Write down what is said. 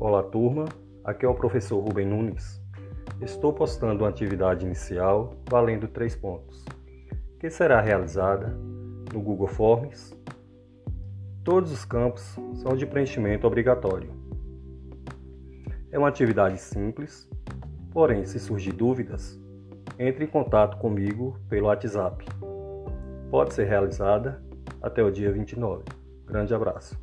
Olá turma, aqui é o professor Rubem Nunes. Estou postando uma atividade inicial valendo 3 pontos, que será realizada no Google Forms. Todos os campos são de preenchimento obrigatório. É uma atividade simples, porém, se surgir dúvidas, entre em contato comigo pelo WhatsApp. Pode ser realizada até o dia 29. Grande abraço.